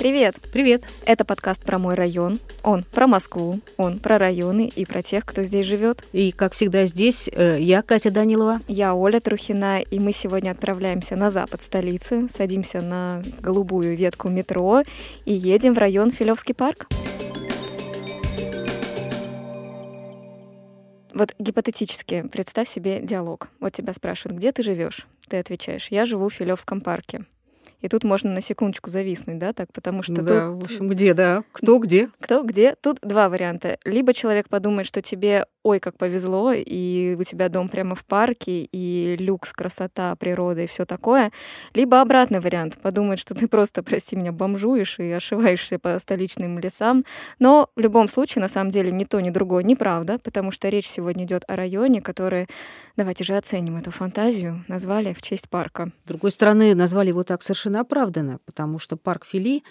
Привет! Привет! Это подкаст про мой район. Он про Москву, он про районы и про тех, кто здесь живет. И, как всегда, здесь э, я, Катя Данилова. Я Оля Трухина, и мы сегодня отправляемся на запад столицы, садимся на голубую ветку метро и едем в район Филевский парк. Вот гипотетически представь себе диалог. Вот тебя спрашивают, где ты живешь? Ты отвечаешь, я живу в Филевском парке. И тут можно на секундочку зависнуть, да, так, потому что да, тут... в общем, где, да, кто где. Кто где. Тут два варианта. Либо человек подумает, что тебе ой, как повезло, и у тебя дом прямо в парке, и люкс, красота, природа и все такое. Либо обратный вариант, подумать, что ты просто, прости меня, бомжуешь и ошиваешься по столичным лесам. Но в любом случае, на самом деле, ни то, ни другое неправда, потому что речь сегодня идет о районе, который, давайте же оценим эту фантазию, назвали в честь парка. С другой стороны, назвали его так совершенно оправданно, потому что парк Фили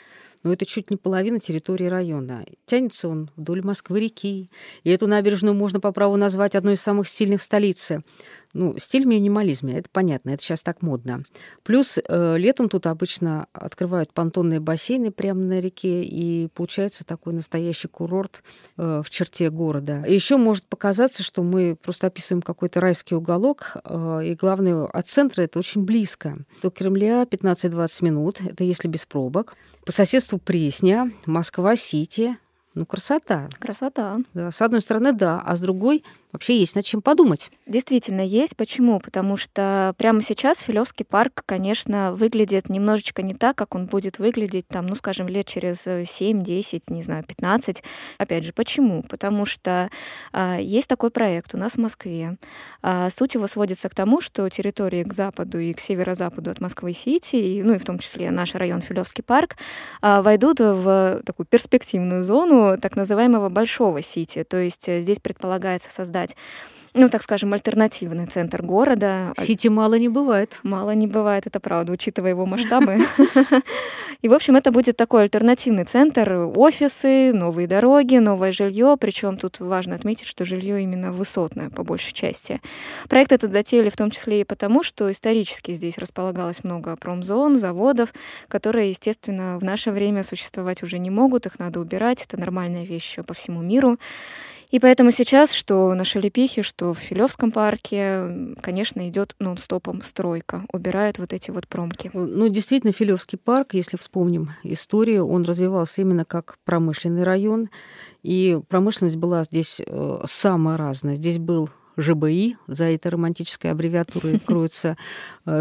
но это чуть не половина территории района. Тянется он вдоль Москвы-реки, и эту набережную можно по праву назвать одной из самых стильных в столице. Ну, стиль минимализма, это понятно, это сейчас так модно. Плюс э, летом тут обычно открывают понтонные бассейны прямо на реке, и получается такой настоящий курорт э, в черте города. Еще может показаться, что мы просто описываем какой-то райский уголок, э, и главное, от центра это очень близко. До Кремля 15-20 минут, это если без пробок. По соседству Пресня, Москва-Сити, ну, красота. Красота. Да, с одной стороны, да, а с другой вообще есть над чем подумать. Действительно есть. Почему? Потому что прямо сейчас Филевский парк, конечно, выглядит немножечко не так, как он будет выглядеть там, ну, скажем, лет через 7, 10, не знаю, 15. Опять же, почему? Потому что а, есть такой проект у нас в Москве. А, суть его сводится к тому, что территории к западу и к северо-западу от Москвы-Сити, и, ну и в том числе наш район Филевский парк, а, войдут в такую перспективную зону так называемого Большого Сити. То есть э, здесь предполагается создать ну, так скажем, альтернативный центр города. Сити мало не бывает. Мало не бывает, это правда, учитывая его масштабы. И, в общем, это будет такой альтернативный центр, офисы, новые дороги, новое жилье. Причем тут важно отметить, что жилье именно высотное, по большей части. Проект этот затеяли в том числе и потому, что исторически здесь располагалось много промзон, заводов, которые, естественно, в наше время существовать уже не могут, их надо убирать, это нормальная вещь по всему миру. И поэтому сейчас, что на Шелепихе, что в Филевском парке, конечно, идет нон-стопом стройка, убирают вот эти вот промки. Ну, действительно, Филевский парк, если вспомним историю, он развивался именно как промышленный район, и промышленность была здесь э, самая разная. Здесь был ЖБИ, за этой романтической аббревиатурой кроется э,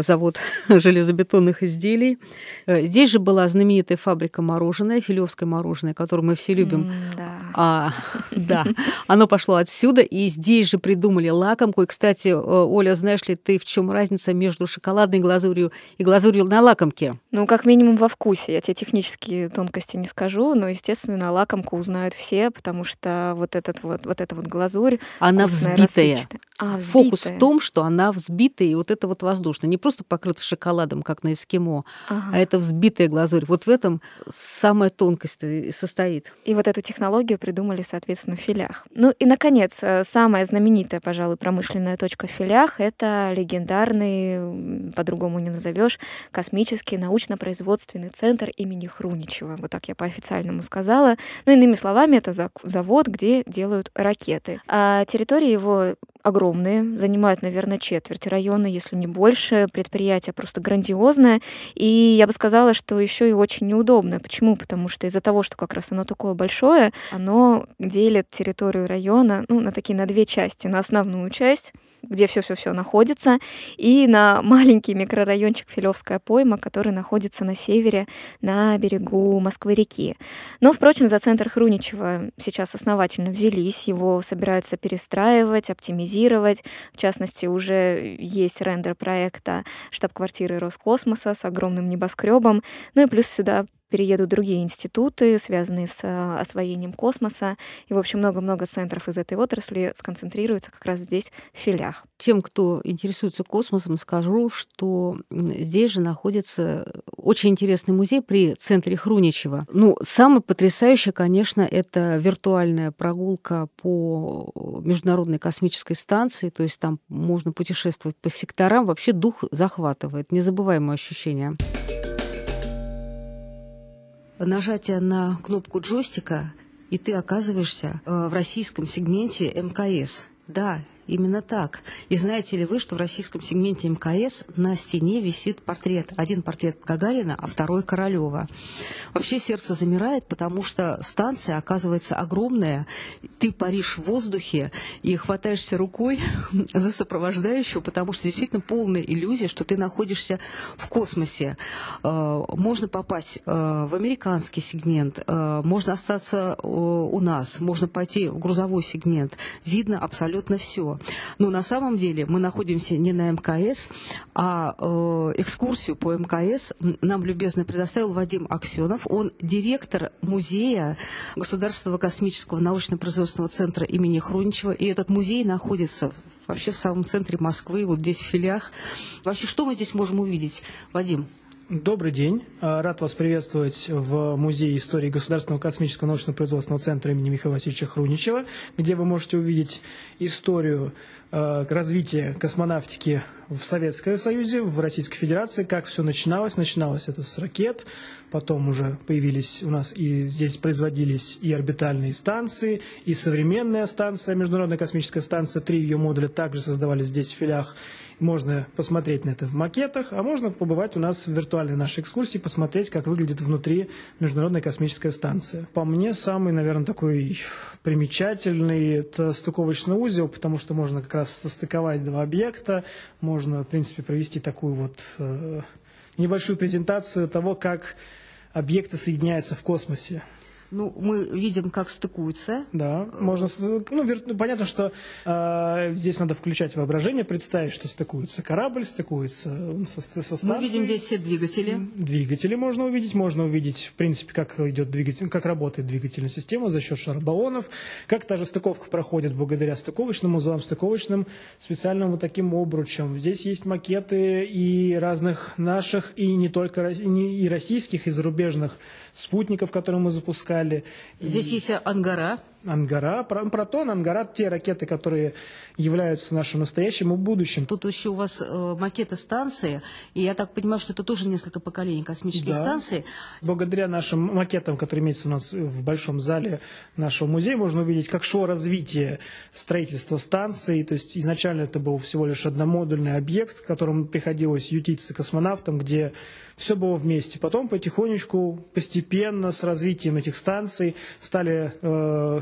завод железобетонных изделий. Э, здесь же была знаменитая фабрика мороженое, филевское мороженое, которое мы все любим. да. А, да, оно пошло отсюда, и здесь же придумали лакомку. И, кстати, э, Оля, знаешь ли ты, в чем разница между шоколадной глазурью и глазурью на лакомке? Ну, как минимум во вкусе. Я тебе технические тонкости не скажу, но, естественно, на лакомку узнают все, потому что вот этот вот, вот эта вот глазурь, она взбитая. А, Фокус в том, что она взбитая, и вот это вот воздушная. Не просто покрыта шоколадом, как на эскимо, ага. а это взбитая глазурь. Вот в этом самая тонкость состоит. И вот эту технологию придумали, соответственно, в филях. Ну и, наконец, э, самая знаменитая, пожалуй, промышленная точка в филях — это легендарный, по-другому не назовешь, космический научно-производственный центр имени Хруничева. Вот так я по-официальному сказала. Ну, иными словами, это завод, где делают ракеты. А территория его огромные, занимают, наверное, четверть района, если не больше. Предприятие просто грандиозное. И я бы сказала, что еще и очень неудобное. Почему? Потому что из-за того, что как раз оно такое большое, оно делит территорию района ну, на такие на две части. На основную часть где все-все-все находится, и на маленький микрорайончик Филевская пойма, который находится на севере, на берегу Москвы-реки. Но, впрочем, за центр Хруничева сейчас основательно взялись, его собираются перестраивать, оптимизировать. В частности, уже есть рендер проекта штаб-квартиры Роскосмоса с огромным небоскребом. Ну и плюс сюда переедут другие институты, связанные с э, освоением космоса. И, в общем, много-много центров из этой отрасли сконцентрируются как раз здесь, в филях. Тем, кто интересуется космосом, скажу, что здесь же находится очень интересный музей при центре Хруничева. Ну, самое потрясающее, конечно, это виртуальная прогулка по Международной космической станции, то есть там можно путешествовать по секторам. Вообще дух захватывает, незабываемое ощущение. Нажатия на кнопку джойстика, и ты оказываешься э, в российском сегменте МКС. Да, Именно так. И знаете ли вы, что в российском сегменте МКС на стене висит портрет. Один портрет Гагарина, а второй Королева. Вообще сердце замирает, потому что станция оказывается огромная. Ты паришь в воздухе и хватаешься рукой за сопровождающего, потому что действительно полная иллюзия, что ты находишься в космосе. Э, можно попасть э, в американский сегмент, э, можно остаться у нас, можно пойти в грузовой сегмент. Видно абсолютно все. Но на самом деле мы находимся не на МКС, а э, экскурсию по МКС нам любезно предоставил Вадим Аксенов. Он директор музея Государственного космического научно-производственного центра имени Хруничева. И этот музей находится вообще в самом центре Москвы, вот здесь в филях. Вообще, что мы здесь можем увидеть, Вадим? Добрый день. А, рад вас приветствовать в Музее истории Государственного космического научно-производственного центра имени Михаила Васильевича Хруничева, где вы можете увидеть историю развития космонавтики в Советском Союзе, в Российской Федерации, как все начиналось. Начиналось это с ракет, потом уже появились у нас и здесь производились и орбитальные станции, и современная станция, Международная космическая станция, три ее модуля также создавались здесь в филях можно посмотреть на это в макетах, а можно побывать у нас в виртуальной нашей экскурсии, посмотреть, как выглядит внутри Международная космическая станция. По мне, самый, наверное, такой примечательный – это стыковочный узел, потому что можно как раз состыковать два объекта, можно, в принципе, провести такую вот э, небольшую презентацию того, как объекты соединяются в космосе. Ну, мы видим, как стыкуются. Да, можно... Ну, вер... Ну, понятно, что э, здесь надо включать воображение, представить, что стыкуется корабль, стыкуется со, со станцией. Мы видим здесь все двигатели. Двигатели можно увидеть. Можно увидеть, в принципе, как идет двигатель, как работает двигательная система за счет шаробаллонов, как та же стыковка проходит благодаря стыковочным узлам, стыковочным специальным вот таким обручам. Здесь есть макеты и разных наших, и не только и российских, и зарубежных спутников, которые мы запускали. Здесь и... есть ангара. Ангара, Протон, Ангара, те ракеты, которые являются нашим настоящим и будущим. Тут еще у вас э, макеты станции, и я так понимаю, что это тоже несколько поколений космических да. станций. Благодаря нашим макетам, которые имеются у нас в большом зале нашего музея, можно увидеть, как шло развитие строительства станции. То есть изначально это был всего лишь одномодульный объект, к которому приходилось ютиться космонавтам, где все было вместе. Потом потихонечку, постепенно, с развитием этих станций стали э,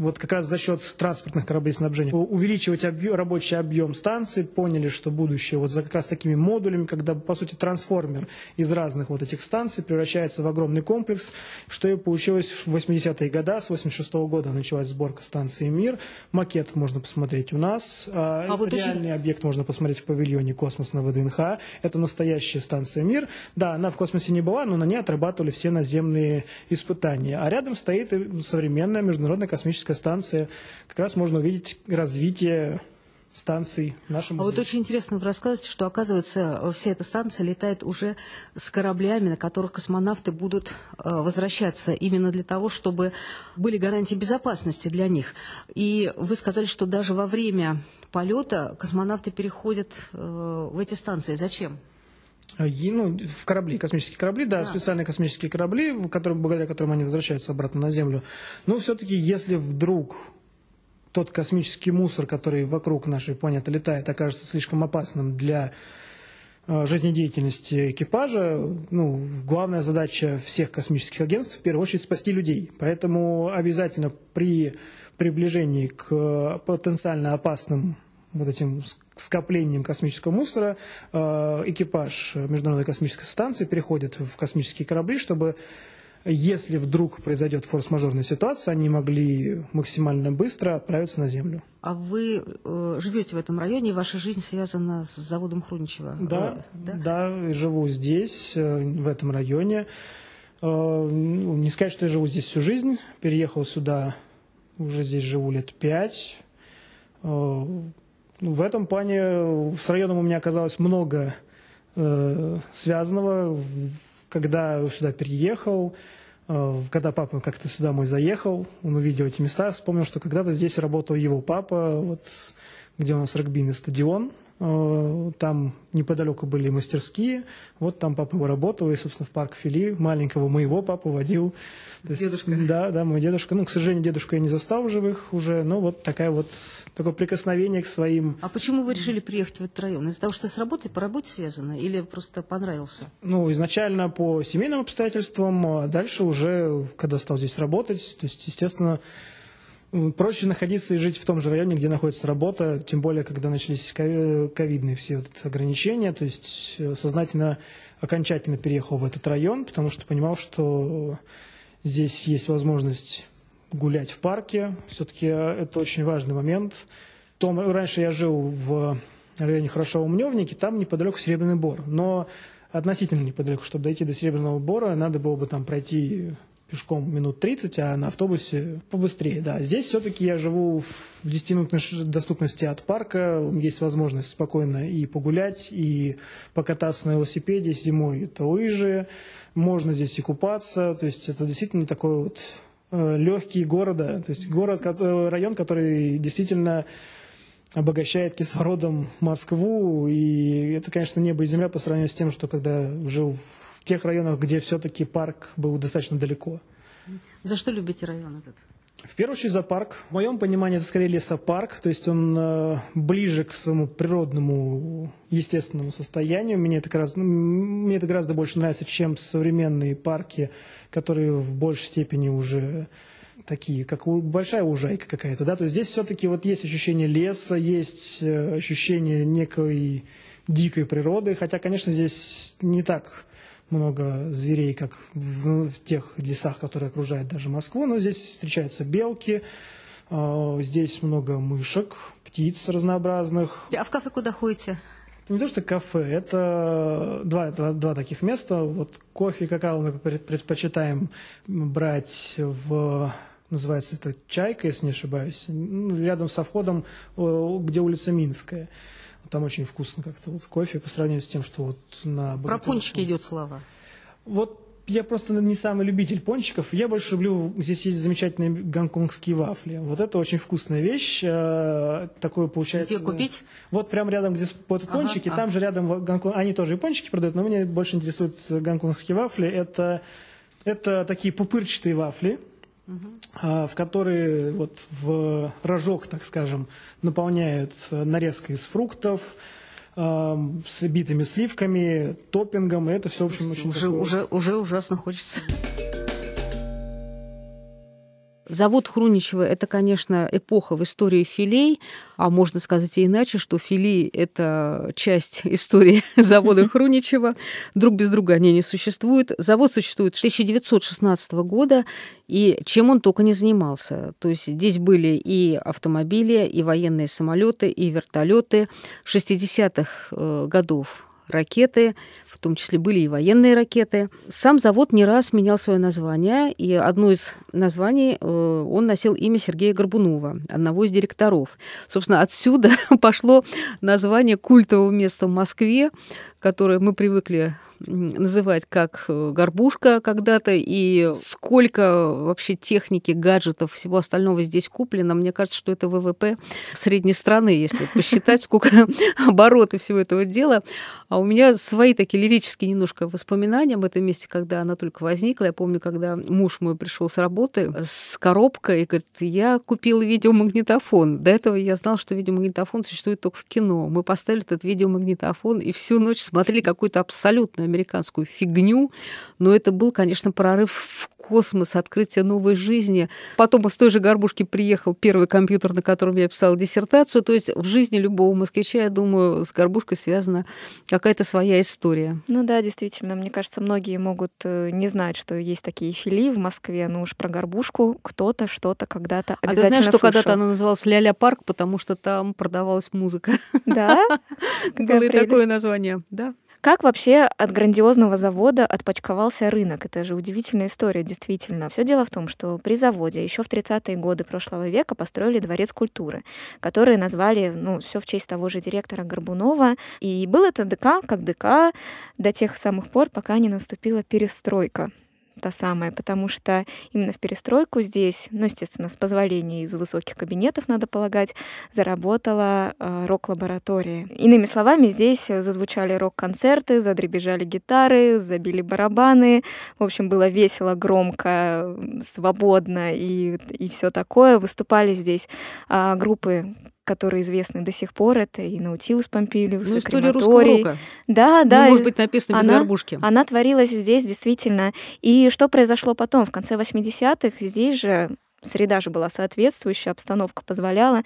вот как раз за счет транспортных кораблей снабжения. Увеличивать объем, рабочий объем станций, поняли, что будущее вот за как раз такими модулями, когда, по сути, трансформер из разных вот этих станций превращается в огромный комплекс, что и получилось в 80-е годы, с 86 -го года началась сборка станции «Мир», макет можно посмотреть у нас, а, а вот реальный очень... объект можно посмотреть в павильоне «Космос» на ВДНХ, это настоящая станция «Мир», да, она в космосе не была, но на ней отрабатывали все наземные испытания, а рядом стоит современная международная космическая космическая станция, как раз можно увидеть развитие станций в нашем А вот очень интересно вы рассказываете, что, оказывается, вся эта станция летает уже с кораблями, на которых космонавты будут э, возвращаться именно для того, чтобы были гарантии безопасности для них. И вы сказали, что даже во время полета космонавты переходят э, в эти станции. Зачем? И, ну, в корабли, космические корабли, да, да, специальные космические корабли, которые, благодаря которым они возвращаются обратно на Землю. Но все-таки, если вдруг тот космический мусор, который вокруг нашей планеты летает, окажется слишком опасным для э, жизнедеятельности экипажа, ну, главная задача всех космических агентств в первую очередь спасти людей. Поэтому обязательно при приближении к потенциально опасным вот этим скоплением космического мусора э, экипаж Международной космической станции переходит в космические корабли, чтобы если вдруг произойдет форс-мажорная ситуация, они могли максимально быстро отправиться на Землю. А вы э, живете в этом районе, ваша жизнь связана с заводом Хруничева? Да, да, да, живу здесь, э, в этом районе. Э, не сказать, что я живу здесь всю жизнь, переехал сюда, уже здесь живу лет пять. Э, ну, в этом плане с районом у меня оказалось много э, связанного. Когда сюда переехал, э, когда папа как-то сюда мой заехал, он увидел эти места, вспомнил, что когда-то здесь работал его папа, вот, где у нас регбийный стадион, Э, там неподалеку были мастерские. Вот там папа его работал, и, собственно, в парк Фили маленького моего папу водил. дедушка. Есть, да, да, мой дедушка. Ну, к сожалению, дедушку я не застал в живых уже, но вот такая вот, такое прикосновение к своим... А почему вы решили приехать в этот район? Из-за того, что с работой, по работе связано, или просто понравился? Ну, изначально по семейным обстоятельствам, а дальше уже, когда стал здесь работать, то есть, естественно, проще находиться и жить в том же районе, где находится работа, тем более, когда начались ковидные все вот ограничения, то есть э, сознательно, окончательно переехал в этот район, потому что понимал, что здесь есть возможность гулять в парке, все-таки э, это очень важный момент. Том, раньше я жил в районе Хорошо-Умневники, там неподалеку Серебряный Бор, но относительно неподалеку, чтобы дойти до Серебряного Бора, надо было бы там пройти пешком минут 30, а на автобусе побыстрее. Да, здесь все-таки я живу в 10-минутной доступности от парка, есть возможность спокойно и погулять, и покататься на велосипеде зимой. Это лыжи, можно здесь и купаться, то есть это действительно такой вот э, легкий города, то есть город, район, который действительно обогащает кислородом Москву, и это, конечно, небо и земля по сравнению с тем, что когда жил в тех районах, где все-таки парк был достаточно далеко. За что любите район этот? В первую очередь за парк. В моем понимании это скорее лесопарк, то есть он э, ближе к своему природному, естественному состоянию. Мне это, гораздо, ну, мне это гораздо больше нравится, чем современные парки, которые в большей степени уже такие, как большая лужайка какая-то, да, то есть здесь все-таки вот есть ощущение леса, есть э, ощущение некой дикой природы, хотя, конечно, здесь не так много зверей, как в, в тех лесах, которые окружают даже Москву, но здесь встречаются белки, э, здесь много мышек, птиц разнообразных. А в кафе куда ходите? Это не то, что кафе, это два, два, два таких места. Вот кофе и какао мы предпочитаем брать в называется это «Чайка», если не ошибаюсь, рядом со входом, где улица Минская. Там очень вкусно как-то вот кофе по сравнению с тем, что вот на... Про пончики идет слова. Вот я просто не самый любитель пончиков. Я больше люблю... Здесь есть замечательные гонконгские вафли. Вот это очень вкусная вещь. Э, такое получается... Где купить? Вот прямо рядом, где вот ага, пончики, ага. там же рядом Гонконг... Они тоже и пончики продают, но меня больше интересуют гонконгские вафли. Это, это такие пупырчатые вафли угу. в которые вот в рожок, так скажем, наполняют нарезкой из фруктов, с битыми сливками, топпингом, и это все, в общем, очень уже, такое... уже, уже ужасно хочется. Завод Хруничева – это, конечно, эпоха в истории филей, а можно сказать и иначе, что филей – это часть истории завода Хруничева. Друг без друга они не существуют. Завод существует с 1916 года, и чем он только не занимался. То есть здесь были и автомобили, и военные самолеты, и вертолеты 60-х э, годов ракеты, том числе были и военные ракеты. Сам завод не раз менял свое название, и одно из названий э, он носил имя Сергея Горбунова, одного из директоров. Собственно, отсюда пошло название культового места в Москве, которое мы привыкли называть как э, горбушка когда-то, и сколько вообще техники, гаджетов, всего остального здесь куплено, мне кажется, что это ВВП средней страны, если посчитать, сколько обороты всего этого дела. А у меня свои такие лирические немножко воспоминания об этом месте, когда она только возникла. Я помню, когда муж мой пришел с работы с коробкой и говорит, я купил видеомагнитофон. До этого я знал, что видеомагнитофон существует только в кино. Мы поставили этот видеомагнитофон и всю ночь смотрели какую-то абсолютно американскую фигню, но это был, конечно, прорыв в космос, открытие новой жизни. Потом из той же горбушки приехал первый компьютер, на котором я писала диссертацию. То есть в жизни любого москвича, я думаю, с горбушкой связана какая-то своя история. Ну да, действительно. Мне кажется, многие могут э, не знать, что есть такие филии в Москве, но уж про горбушку кто-то что-то когда-то обязательно А ты знаешь, что когда-то она называлась Ляля парк, потому что там продавалась музыка. Да? Было и такое название, да. Как вообще от грандиозного завода отпочковался рынок? Это же удивительная история, действительно. Все дело в том, что при заводе еще в 30-е годы прошлого века построили дворец культуры, который назвали, ну, все в честь того же директора Горбунова. И был это ДК как ДК до тех самых пор, пока не наступила перестройка та самая, потому что именно в перестройку здесь, ну, естественно, с позволения из высоких кабинетов, надо полагать, заработала э, рок-лаборатория. Иными словами, здесь зазвучали рок-концерты, задребежали гитары, забили барабаны. В общем, было весело, громко, свободно и, и все такое. Выступали здесь э, группы которые известны до сих пор, это и Наутилус Помпилиус, ну, и Крематорий. Да, да. Не может быть написано без она, горбушки. Она творилась здесь действительно. И что произошло потом? В конце 80-х здесь же среда же была соответствующая, обстановка позволяла.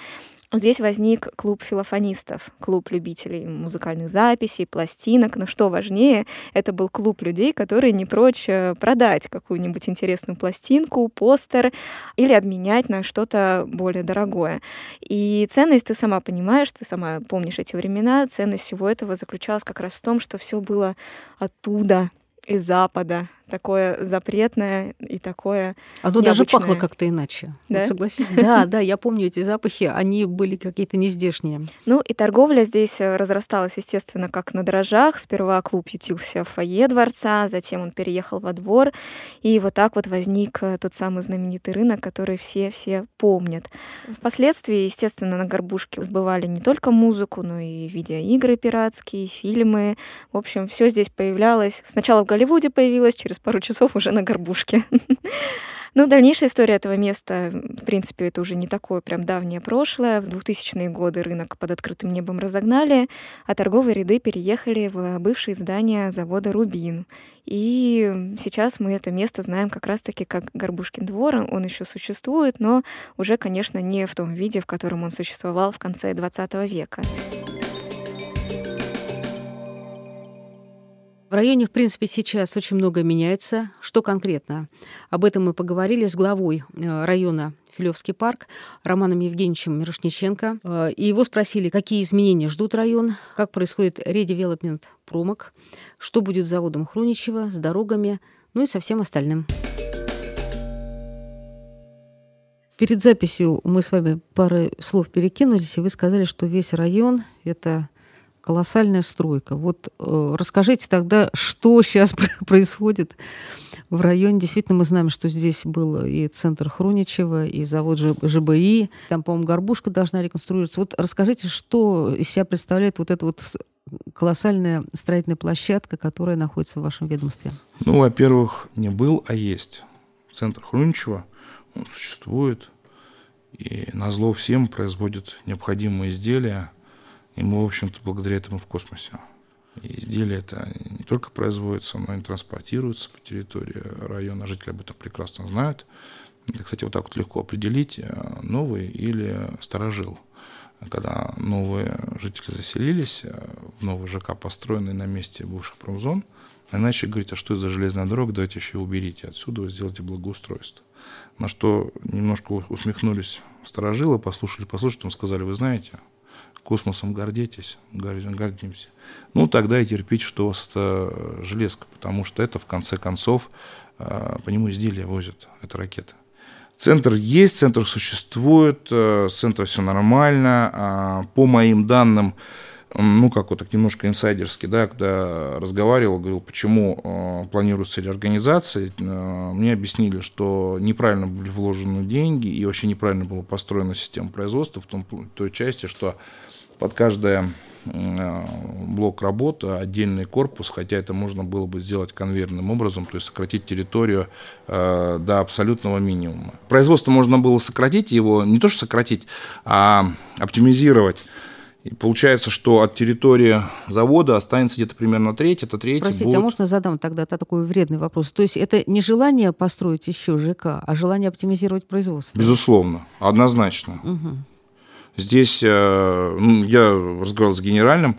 Здесь возник клуб филофонистов, клуб любителей музыкальных записей, пластинок. Но что важнее, это был клуб людей, которые не прочь э, продать какую-нибудь интересную пластинку, постер или обменять на что-то более дорогое. И ценность, ты сама понимаешь, ты сама помнишь эти времена, ценность всего этого заключалась как раз в том, что все было оттуда, из Запада, такое запретное и такое Оно необычное. даже пахло как-то иначе. Да? Вот согласись? Да, да, я помню эти запахи, они были какие-то нездешние. Ну и торговля здесь э, разрасталась, естественно, как на дрожжах. Сперва клуб ютился в фойе дворца, затем он переехал во двор, и вот так вот возник э, тот самый знаменитый рынок, который все-все помнят. Впоследствии, естественно, на горбушке сбывали не только музыку, но и видеоигры пиратские, фильмы. В общем, все здесь появлялось. Сначала в Голливуде появилось, через пару часов уже на горбушке. Ну, дальнейшая история этого места, в принципе, это уже не такое прям давнее прошлое. В 2000-е годы рынок под открытым небом разогнали, а торговые ряды переехали в бывшие здания завода «Рубин». И сейчас мы это место знаем как раз-таки как Горбушкин двор. Он еще существует, но уже, конечно, не в том виде, в котором он существовал в конце 20 века. В районе, в принципе, сейчас очень много меняется. Что конкретно? Об этом мы поговорили с главой э, района Филевский парк Романом Евгеньевичем Мирошниченко. Э, и его спросили, какие изменения ждут район, как происходит редевелопмент промок, что будет с заводом Хруничева, с дорогами, ну и со всем остальным. Перед записью мы с вами пары слов перекинулись, и вы сказали, что весь район — это колоссальная стройка. Вот э, расскажите тогда, что сейчас происходит в районе. Действительно, мы знаем, что здесь был и центр Хроничева, и завод ЖБИ. Там, по-моему, горбушка должна реконструироваться. Вот расскажите, что из себя представляет вот эта вот колоссальная строительная площадка, которая находится в вашем ведомстве? Ну, во-первых, не был, а есть. Центр Хруничева, он существует, и на зло всем производит необходимые изделия – и мы, в общем-то, благодаря этому в космосе. И изделия это не только производятся, но и транспортируются по территории района. Жители об этом прекрасно знают. Это, кстати, вот так вот легко определить, э, новый или старожил. Когда новые жители заселились э, в новый ЖК, построенный на месте бывших промзон, иначе говорить, а что это за железная дорога, давайте еще уберите отсюда, сделайте благоустройство. На что немножко усмехнулись сторожилы, послушали, послушали, там сказали, вы знаете, космосом гордитесь, гордимся, ну, тогда и терпите, что у вас это железка, потому что это, в конце концов, а, по нему изделия возят, это ракета. Центр есть, центр существует, э, с центром все нормально. А, по моим данным, ну, как вот так немножко инсайдерски, да, когда разговаривал, говорил, почему э, планируется реорганизация, э, мне объяснили, что неправильно были вложены деньги и вообще неправильно была построена система производства в том, той части, что под каждое э, блок работы, отдельный корпус, хотя это можно было бы сделать конвейерным образом, то есть сократить территорию э, до абсолютного минимума. Производство можно было сократить, его не то что сократить, а оптимизировать. И получается, что от территории завода останется где-то примерно треть, это треть. Простите, будут... а можно задам тогда такой вредный вопрос? То есть это не желание построить еще ЖК, а желание оптимизировать производство? Безусловно, однозначно. Угу. Здесь э, ну, я разговаривал с генеральным,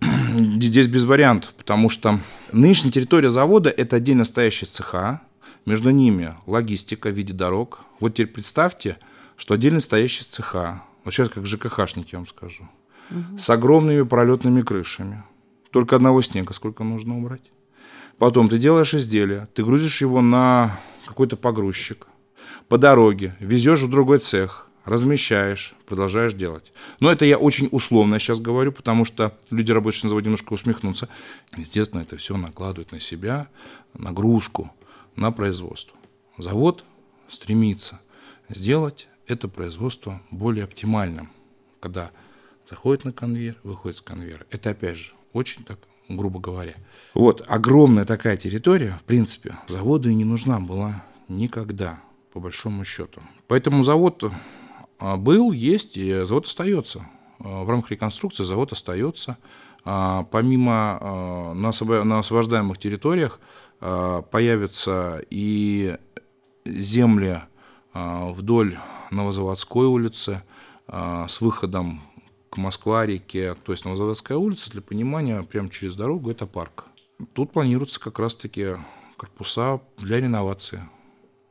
здесь без вариантов, потому что нынешняя территория завода – это отдельно стоящие цеха, между ними логистика в виде дорог. Вот теперь представьте, что отдельно стоящие цеха, вот сейчас как ЖКХшники, я вам скажу, с огромными пролетными крышами. Только одного снега сколько нужно убрать. Потом ты делаешь изделие, ты грузишь его на какой-то погрузчик, по дороге, везешь в другой цех, размещаешь, продолжаешь делать. Но это я очень условно сейчас говорю, потому что люди, рабочие на заводе, немножко усмехнутся. Естественно, это все накладывает на себя нагрузку. на производство. Завод стремится сделать это производство более оптимальным, когда заходит на конвейер, выходит с конвейера. Это, опять же, очень так грубо говоря. Вот, огромная такая территория, в принципе, заводу и не нужна была никогда, по большому счету. Поэтому завод а, был, есть, и завод остается. А, в рамках реконструкции завод остается. А, помимо на освобождаемых территориях появятся и земли вдоль Новозаводской улицы с выходом к Москва-реке, то есть Новозаводская улица, для понимания, прямо через дорогу это парк. Тут планируются как раз-таки корпуса для реновации,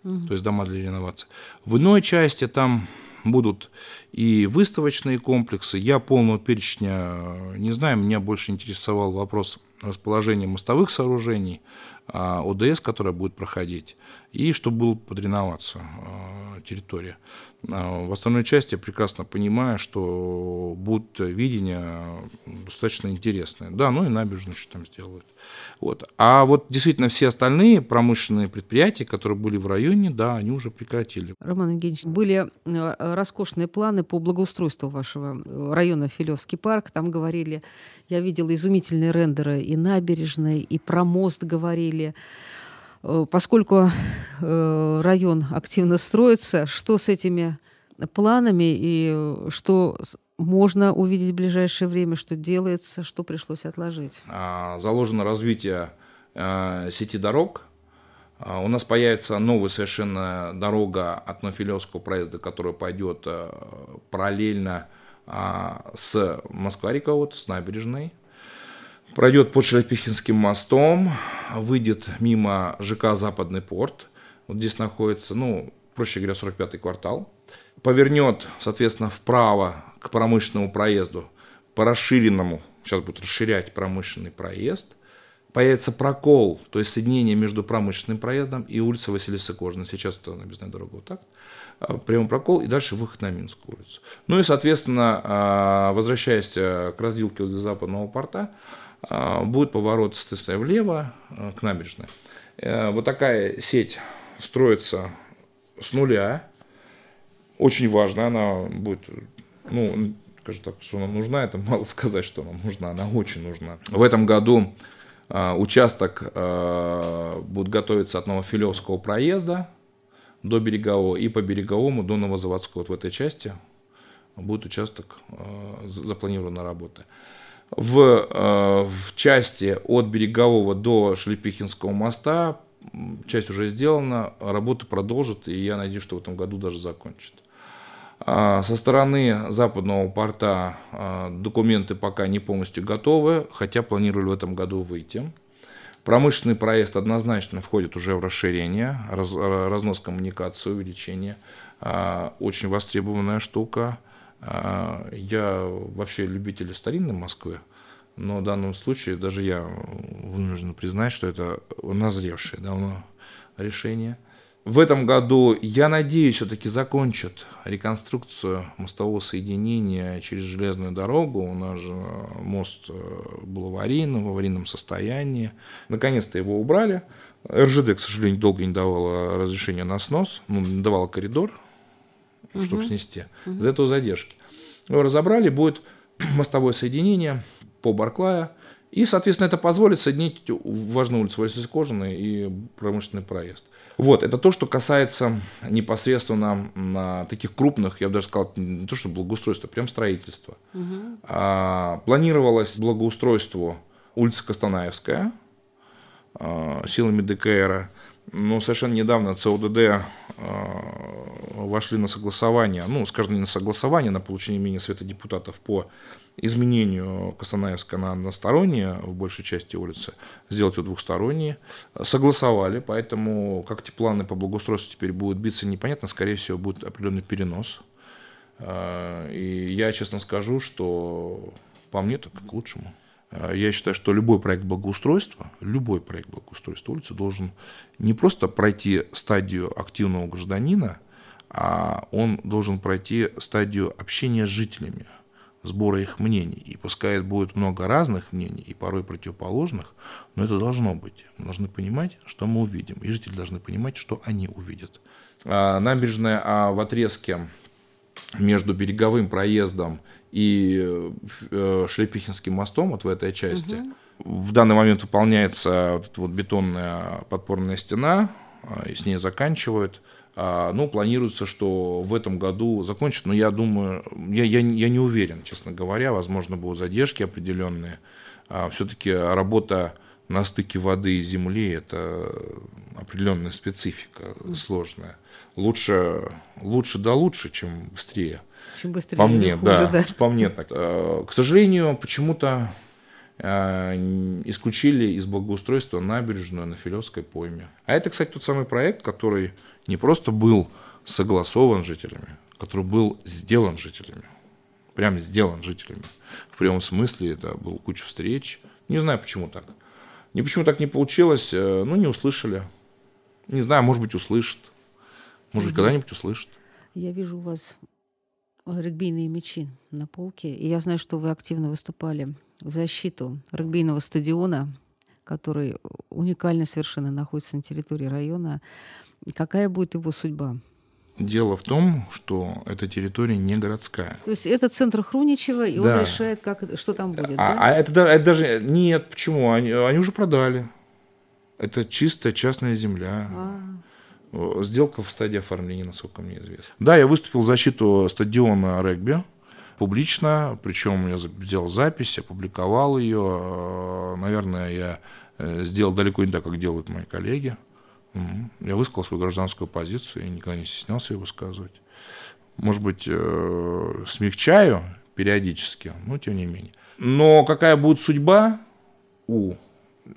угу. то есть дома для реновации. В иной части там будут и выставочные комплексы. Я полного перечня не знаю, меня больше интересовал вопрос расположения мостовых сооружений, а, ОДС, которая будет проходить, и чтобы было под реновацию а, территория. А, в остальной части я прекрасно понимаю, что будет видение достаточно интересное. Да, ну и набережную еще там сделают. Вот. А вот действительно все остальные промышленные предприятия, которые были в районе, да, они уже прекратили. Роман Евгеньевич, были э, роскошные планы по благоустройству вашего э, района Филевский парк. Там говорили, я видела изумительные рендеры и набережной, и про мост говорили. Э, поскольку район активно строится, что с этими планами и что можно увидеть в ближайшее время, что делается, что пришлось отложить? А, заложено развитие а, сети дорог. А, у нас появится новая совершенно дорога от Нофилевского проезда, которая пойдет параллельно с Москва-река, вот, с набережной. Пройдет под Шелепихинским мостом, выйдет мимо ЖК «Западный порт». Вот здесь находится, ну, проще говоря, 45-й квартал повернет, соответственно, вправо к промышленному проезду, по расширенному, сейчас будет расширять промышленный проезд, появится прокол, то есть соединение между промышленным проездом и улицей Василиса Кожина. Сейчас это объездная дорога вот так. А, прямой прокол и дальше выход на Минскую улицу. Ну и, соответственно, а, возвращаясь э, к развилке возле западного порта, будет поворот, соответственно, влево э, к набережной. Э, вот такая сеть строится с нуля, очень важно, она будет, ну, скажем так, что она нужна, это мало сказать, что она нужна, она очень нужна. В этом году э, участок будет готовиться от Новофилевского проезда до Берегового и по Береговому до Новозаводского. Вот в этой части будет участок запланирована работа. В, э, в части от Берегового до Шлепихинского моста часть уже сделана, работа продолжит, и я надеюсь, что в этом году даже закончит. А, со стороны западного порта а, документы пока не полностью готовы, хотя планировали в этом году выйти. Промышленный проезд однозначно входит уже в расширение, раз, разнос коммуникации, увеличение. А, очень востребованная штука. Я вообще любитель старинной Москвы, но в данном случае даже я вынужден признать, что это назревшее давно решение – в этом году, я надеюсь, все-таки закончат реконструкцию мостового соединения через железную дорогу. У нас же мост э, был аварийным, в аварийном состоянии. Наконец-то его убрали. РЖД, к сожалению, долго не давала разрешения на снос, ну, давала коридор, угу. чтобы снести. Угу. За этого задержки. Его разобрали, будет мостовое соединение по Барклая. И, соответственно, это позволит соединить важную улицу Василия Кожаной и промышленный проезд. Вот, это то, что касается непосредственно на таких крупных, я бы даже сказал, не то, что благоустройство, прям строительство. Угу. А, планировалось благоустройство улицы Костанаевская а, силами ДКР, но совершенно недавно ЦОДД а, вошли на согласование, ну, скажем, не на согласование, на получение мнения Совета депутатов по изменению Костанаевска на одностороннее в большей части улицы, сделать ее двухсторонние. Согласовали, поэтому как эти планы по благоустройству теперь будут биться, непонятно. Скорее всего, будет определенный перенос. А, и я честно скажу, что по мне так к лучшему. А, я считаю, что любой проект благоустройства, любой проект благоустройства улицы должен не просто пройти стадию активного гражданина, а он должен пройти стадию общения с жителями – сбора их мнений. И пускай будет много разных мнений, и порой противоположных, но это должно быть. Мы должны понимать, что мы увидим, и жители должны понимать, что они увидят. А, набережная а, в отрезке между береговым проездом и э, Шлепихинским мостом, вот в этой части, угу. в данный момент выполняется вот эта вот бетонная подпорная стена, а, и с ней заканчивают. А, ну, планируется, что в этом году закончат, но я думаю, я, я, я не уверен, честно говоря, возможно, будут задержки определенные. А, Все-таки работа на стыке воды и земли – это определенная специфика сложная. Лучше, лучше да лучше, чем быстрее. Чем быстрее, по мне, хуже, да, да. По мне так. К сожалению, почему-то исключили из благоустройства набережную на Филевской пойме. А это, кстати, тот самый проект, который не просто был согласован жителями, который был сделан жителями. Прям сделан жителями. В прямом смысле это был куча встреч. Не знаю, почему так. Не почему так не получилось, э, ну, не услышали. Не знаю, может быть, услышат. Может быть, когда-нибудь услышат. Я вижу у вас регбийные мячи на полке. И я знаю, что вы активно выступали в защиту регбийного стадиона, который уникально совершенно находится на территории района. Какая будет его судьба? Дело в том, что эта территория не городская. То есть это центр Хруничева, и да. он решает, как, что там будет, а, да? А это, это даже... Нет, почему? Они, они уже продали. Это чистая частная земля. А. Сделка в стадии оформления, насколько мне известно. Да, я выступил в защиту стадиона регби публично, причем я сделал запись, опубликовал ее. Наверное, я э, сделал далеко не так, как делают мои коллеги. Я высказал свою гражданскую позицию и никогда не стеснялся ее высказывать. Может быть, э, смягчаю периодически, но тем не менее. Но какая будет судьба у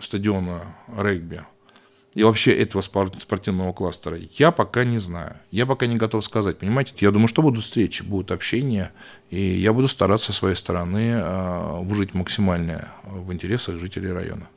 стадиона регби и вообще этого спортивного кластера, я пока не знаю. Я пока не готов сказать, понимаете? Я думаю, что будут встречи, будут общения, и я буду стараться со своей стороны э, выжить максимально в интересах жителей района.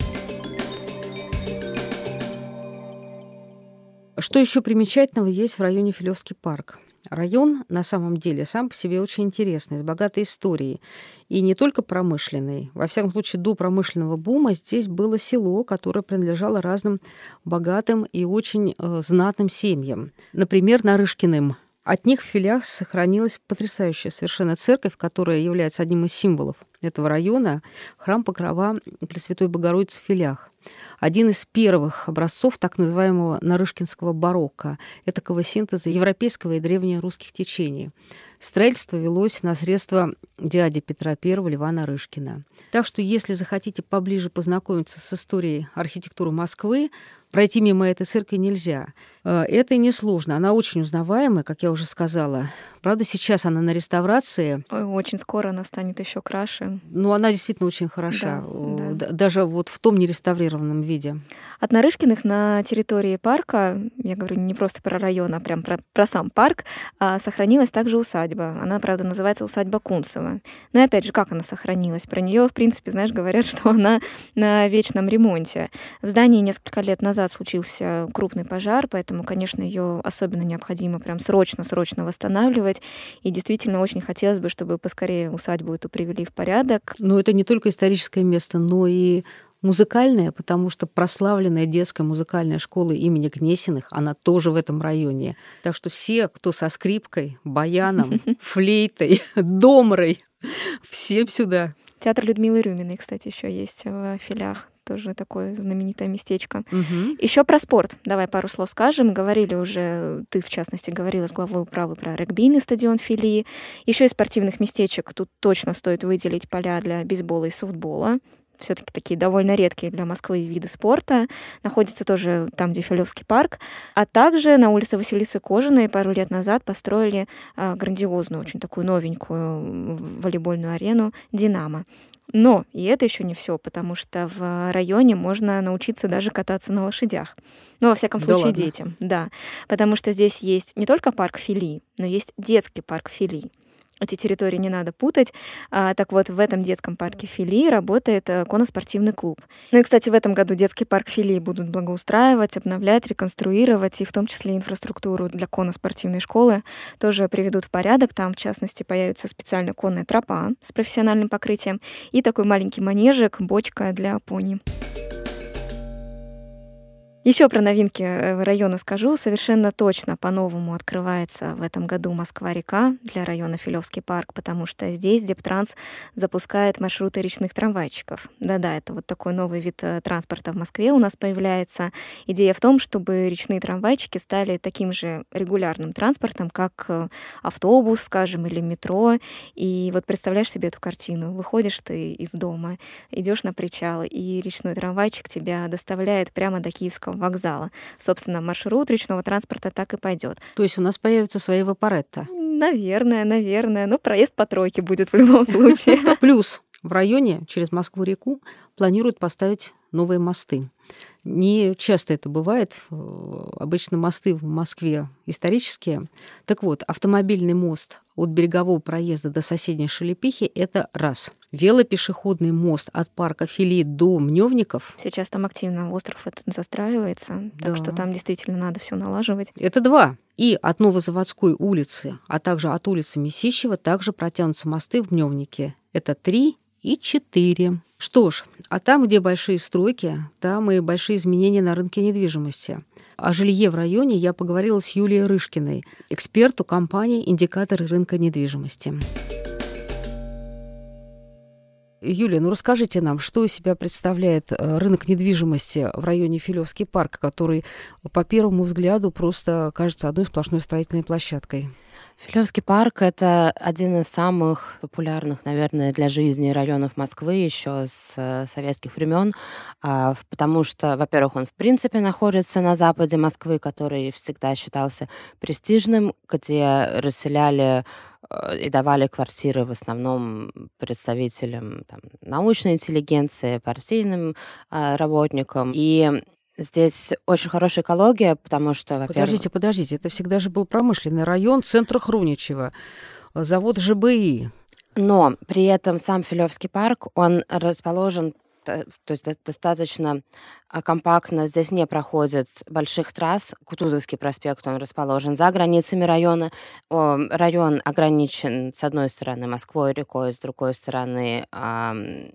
Что еще примечательного есть в районе Филевский парк? Район на самом деле сам по себе очень интересный, с богатой историей. И не только промышленный. Во всяком случае, до промышленного бума здесь было село, которое принадлежало разным богатым и очень э, знатным семьям. Например, Нарышкиным. От них в филях сохранилась потрясающая совершенно церковь, которая является одним из символов этого района, храм Покрова Пресвятой Богородицы в филях один из первых образцов так называемого нарышкинского барокко, этакого синтеза европейского и древнерусских течений. Строительство велось на средства дяди Петра I Льва Нарышкина. Так что, если захотите поближе познакомиться с историей архитектуры Москвы, пройти мимо этой церкви нельзя. Э, это несложно. Она очень узнаваемая, как я уже сказала. Правда, сейчас она на реставрации. Ой, очень скоро она станет еще краше. Ну, она действительно очень хороша. Да, да. Даже вот в том нереставрированном виде. От Нарышкиных на территории парка, я говорю не просто про район, а прям про, про сам парк, а, сохранилась также усадьба. Она, правда, называется усадьба Кунцева. Но и опять же, как она сохранилась? Про нее, в принципе, знаешь, говорят, что она на вечном ремонте. В здании несколько лет назад случился крупный пожар, поэтому, конечно, ее особенно необходимо прям срочно-срочно восстанавливать. И действительно очень хотелось бы, чтобы поскорее усадьбу эту привели в порядок. Но это не только историческое место, но и музыкальная, потому что прославленная детская музыкальная школа имени Гнесиных, она тоже в этом районе. Так что все, кто со скрипкой, баяном, флейтой, домрой, всем сюда. Театр Людмилы Рюминой, кстати, еще есть в филях тоже такое знаменитое местечко. Угу. Еще про спорт. Давай пару слов скажем. Говорили уже, ты в частности говорила с главой управы про регбийный стадион филии. Еще из спортивных местечек тут точно стоит выделить поля для бейсбола и софтбола все-таки такие довольно редкие для Москвы виды спорта, находится тоже там, где Филевский парк. А также на улице Василисы Кожаной пару лет назад построили а, грандиозную, очень такую новенькую волейбольную арену «Динамо». Но и это еще не все, потому что в районе можно научиться даже кататься на лошадях. Ну, во всяком случае, да детям. Да. Потому что здесь есть не только парк Фили, но есть детский парк Фили. Эти территории не надо путать. А, так вот, в этом детском парке Фили работает э, коноспортивный клуб. Ну и, кстати, в этом году детский парк Фили будут благоустраивать, обновлять, реконструировать, и в том числе инфраструктуру для коноспортивной школы тоже приведут в порядок. Там, в частности, появится специальная конная тропа с профессиональным покрытием и такой маленький манежик, бочка для пони. Еще про новинки э, района скажу. Совершенно точно по-новому открывается в этом году Москва-река для района Филевский парк, потому что здесь Дептранс запускает маршруты речных трамвайчиков. Да-да, это вот такой новый вид э, транспорта в Москве у нас появляется. Идея в том, чтобы речные трамвайчики стали таким же регулярным транспортом, как э, автобус, скажем, или метро. И вот представляешь себе эту картину. Выходишь ты из дома, идешь на причал, и речной трамвайчик тебя доставляет прямо до Киевского Киевского вокзала. Собственно, маршрут речного транспорта так и пойдет. То есть у нас появятся свои вапоретта? Наверное, наверное. Но проезд по тройке будет в любом случае. Плюс в районе через Москву-реку планируют поставить новые мосты. Не часто это бывает. Обычно мосты в Москве исторические. Так вот, автомобильный мост от берегового проезда до соседней Шелепихи – это раз. Велопешеходный мост от парка Фили до Мневников. Сейчас там активно остров этот застраивается, да. так что там действительно надо все налаживать. Это два. И от Новозаводской улицы, а также от улицы Месищева также протянутся мосты в Мневнике. Это три и четыре. Что ж, а там, где большие стройки, там и большие изменения на рынке недвижимости. О жилье в районе я поговорила с Юлией Рышкиной, эксперту компании «Индикаторы рынка недвижимости». Юлия, ну расскажите нам, что из себя представляет э, рынок недвижимости в районе Филевский парк, который по первому взгляду просто кажется одной сплошной строительной площадкой? Филевский парк — это один из самых популярных, наверное, для жизни районов Москвы еще с э, советских времен, а, потому что, во-первых, он в принципе находится на западе Москвы, который всегда считался престижным, где расселяли э, и давали квартиры в основном представителям там, научной интеллигенции, партийным э, работникам. И Здесь очень хорошая экология, потому что, во-первых... Подождите, подождите, это всегда же был промышленный район центра Хруничева, завод ЖБИ. Но при этом сам Филевский парк, он расположен то есть достаточно компактно. Здесь не проходит больших трасс. Кутузовский проспект, он расположен за границами района. Район ограничен, с одной стороны, Москвой, рекой, с другой стороны,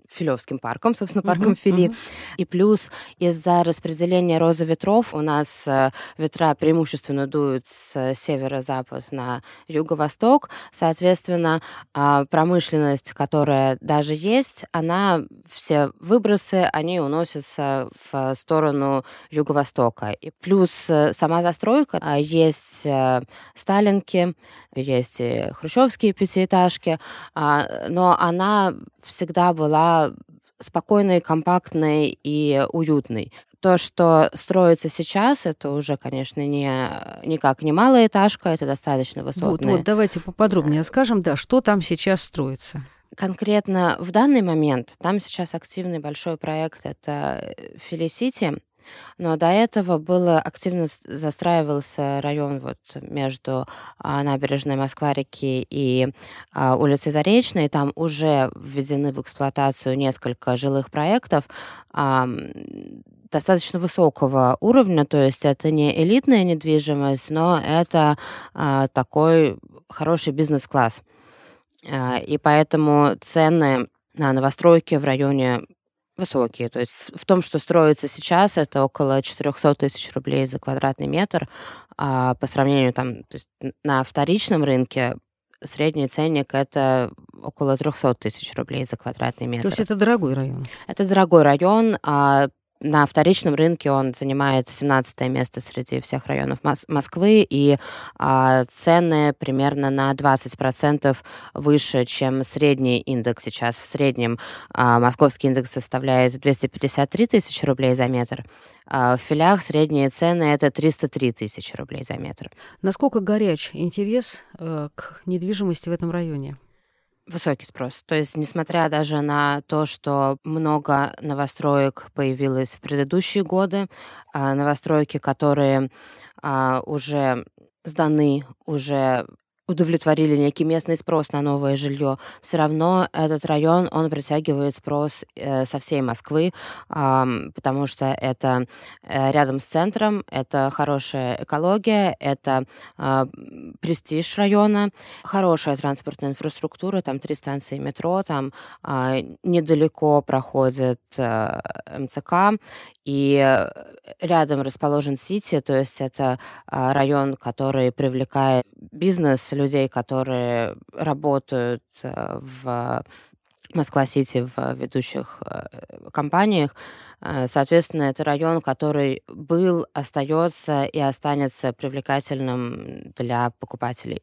Филевским парком, собственно, парком uh-huh, Фили. Uh-huh. И плюс из-за распределения розы ветров у нас э, ветра преимущественно дуют с северо-запад на юго-восток. Соответственно, а, промышленность, которая даже есть, она, все выбросы, они уносятся в сторону юго-востока. И плюс э, сама застройка, а, есть э, сталинки, есть и хрущевские пятиэтажки, а, но она всегда была спокойной, компактной и уютной. То, что строится сейчас, это уже, конечно, не, никак не малая этажка, это достаточно высотная. Вот, вот давайте поподробнее скажем, да, что там сейчас строится. Конкретно в данный момент там сейчас активный большой проект это Филисити, но до этого было активно застраивался район вот между а, набережной Москва-реки и а, улицей Заречной. Там уже введены в эксплуатацию несколько жилых проектов а, достаточно высокого уровня, то есть это не элитная недвижимость, но это а, такой хороший бизнес-класс. А, и поэтому цены на новостройки в районе высокие. То есть в том, что строится сейчас, это около 400 тысяч рублей за квадратный метр. А по сравнению там, то есть на вторичном рынке средний ценник это около 300 тысяч рублей за квадратный метр. То есть это дорогой район? Это дорогой район. А на вторичном рынке он занимает 17 место среди всех районов Мос- Москвы, и а, цены примерно на 20% выше, чем средний индекс сейчас. В среднем а, московский индекс составляет 253 тысячи рублей за метр, а в филях средние цены это 303 тысячи рублей за метр. Насколько горяч интерес э, к недвижимости в этом районе? Высокий спрос. То есть, несмотря даже на то, что много новостроек появилось в предыдущие годы, а, новостройки, которые а, уже сданы, уже удовлетворили некий местный спрос на новое жилье, все равно этот район, он притягивает спрос э, со всей Москвы, потому что это э, рядом с центром, это хорошая экология, это а, престиж района, хорошая транспортная инфраструктура, там три станции метро, там а, недалеко проходит э, МЦК, и рядом расположен Сити, то есть это а, район, который привлекает бизнес, людей, которые работают э, в Москва-Сити в ведущих э, компаниях. Э, соответственно, это район, который был, остается и останется привлекательным для покупателей.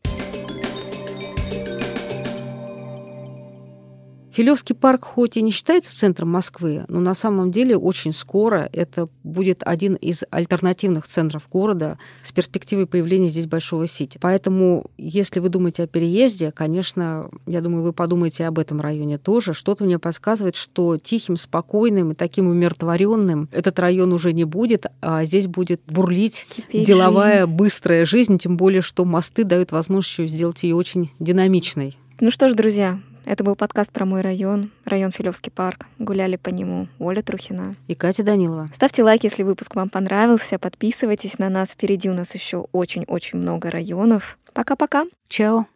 Филевский парк хоть и не считается центром Москвы, но на самом деле очень скоро это будет один из альтернативных центров города с перспективой появления здесь большого сити. Поэтому, если вы думаете о переезде, конечно, я думаю, вы подумаете об этом районе тоже. Что-то мне подсказывает, что тихим, спокойным и таким умиротворенным этот район уже не будет, а здесь будет бурлить Кипеть деловая, жизнь. быстрая жизнь, тем более, что мосты дают возможность сделать ее очень динамичной. Ну что ж, друзья, это был подкаст про мой район, район Филевский парк. Гуляли по нему Оля Трухина и Катя Данилова. Ставьте лайк, если выпуск вам понравился. Подписывайтесь на нас. Впереди у нас еще очень-очень много районов. Пока-пока. Чао.